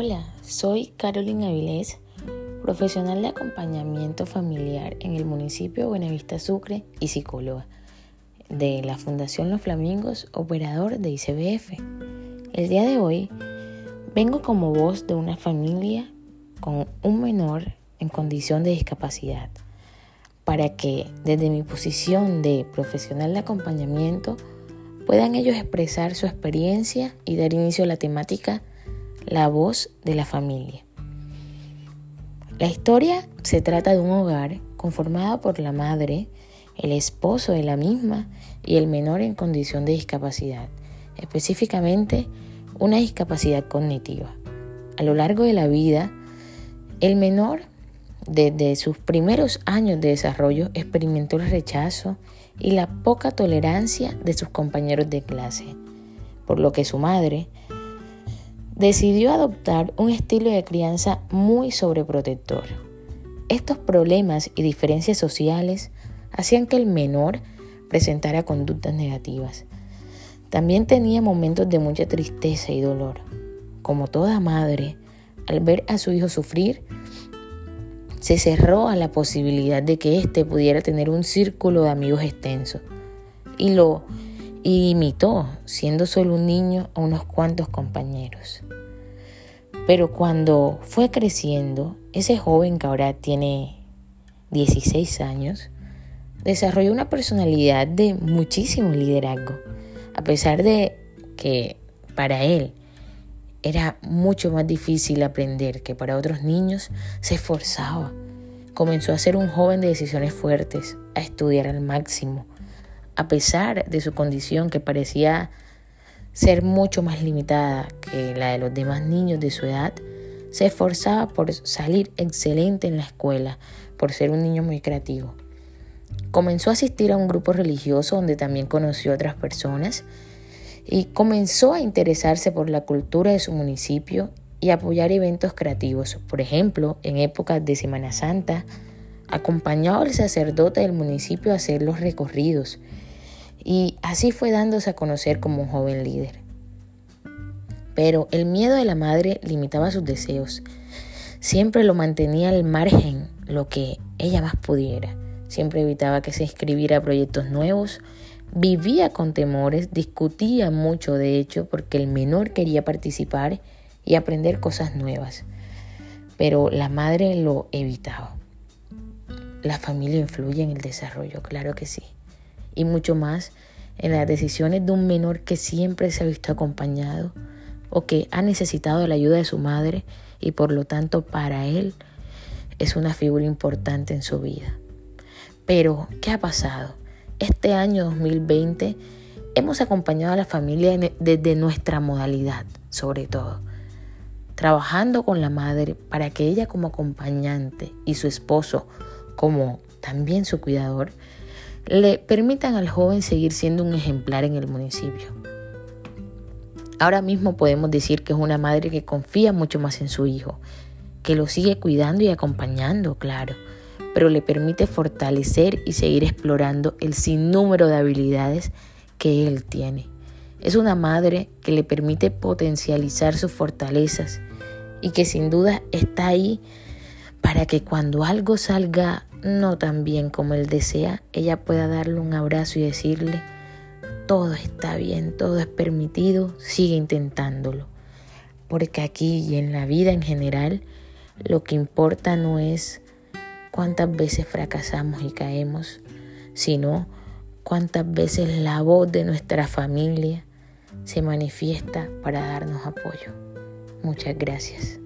Hola, soy Carolina Avilés, profesional de acompañamiento familiar en el municipio Buenavista Sucre y psicóloga de la Fundación Los Flamingos, operador de ICBF. El día de hoy vengo como voz de una familia con un menor en condición de discapacidad para que desde mi posición de profesional de acompañamiento puedan ellos expresar su experiencia y dar inicio a la temática La voz de la familia. La historia se trata de un hogar conformado por la madre, el esposo de la misma y el menor en condición de discapacidad, específicamente una discapacidad cognitiva. A lo largo de la vida, el menor desde sus primeros años de desarrollo experimentó el rechazo y la poca tolerancia de sus compañeros de clase, por lo que su madre decidió adoptar un estilo de crianza muy sobreprotector. Estos problemas y diferencias sociales hacían que el menor presentara conductas negativas. También tenía momentos de mucha tristeza y dolor. Como toda madre, al ver a su hijo sufrir, se cerró a la posibilidad de que éste pudiera tener un círculo de amigos extenso y lo imitó, siendo solo un niño, a unos cuantos compañeros. Pero cuando fue creciendo, ese joven que ahora tiene 16 años, desarrolló una personalidad de muchísimo liderazgo, a pesar de que para él era mucho más difícil aprender que para otros niños se esforzaba. Comenzó a ser un joven de decisiones fuertes, a estudiar al máximo, a pesar de su condición que parecía ser mucho más limitada que la de los demás niños de su edad, se esforzaba por salir excelente en la escuela, por ser un niño muy creativo. Comenzó a asistir a un grupo religioso donde también conoció a otras personas y comenzó a interesarse por la cultura de su municipio y apoyar eventos creativos. Por ejemplo, en épocas de Semana Santa, acompañaba al sacerdote del municipio a hacer los recorridos y así fue dándose a conocer como un joven líder. Pero el miedo de la madre limitaba sus deseos. Siempre lo mantenía al margen lo que ella más pudiera. Siempre evitaba que se inscribiera a proyectos nuevos Vivía con temores, discutía mucho de hecho porque el menor quería participar y aprender cosas nuevas, pero la madre lo evitaba. La familia influye en el desarrollo, claro que sí, y mucho más en las decisiones de un menor que siempre se ha visto acompañado o que ha necesitado la ayuda de su madre y por lo tanto para él es una figura importante en su vida. Pero, ¿qué ha pasado? Este año 2020 hemos acompañado a la familia desde nuestra modalidad, sobre todo, trabajando con la madre para que ella como acompañante y su esposo como también su cuidador le permitan al joven seguir siendo un ejemplar en el municipio. Ahora mismo podemos decir que es una madre que confía mucho más en su hijo, que lo sigue cuidando y acompañando, claro, pero le permite fortalecer y seguir explorando el sinnúmero de habilidades que él tiene. Es una madre que le permite potencializar sus fortalezas y que sin duda está ahí para que cuando algo salga no tan bien como él desea, ella pueda darle un abrazo y decirle, todo está bien, todo es permitido, sigue intentándolo. Porque aquí y en la vida en general, lo que importa no es cuántas veces fracasamos y caemos, sino cuántas veces la voz de nuestra familia se manifiesta para darnos apoyo. Muchas gracias.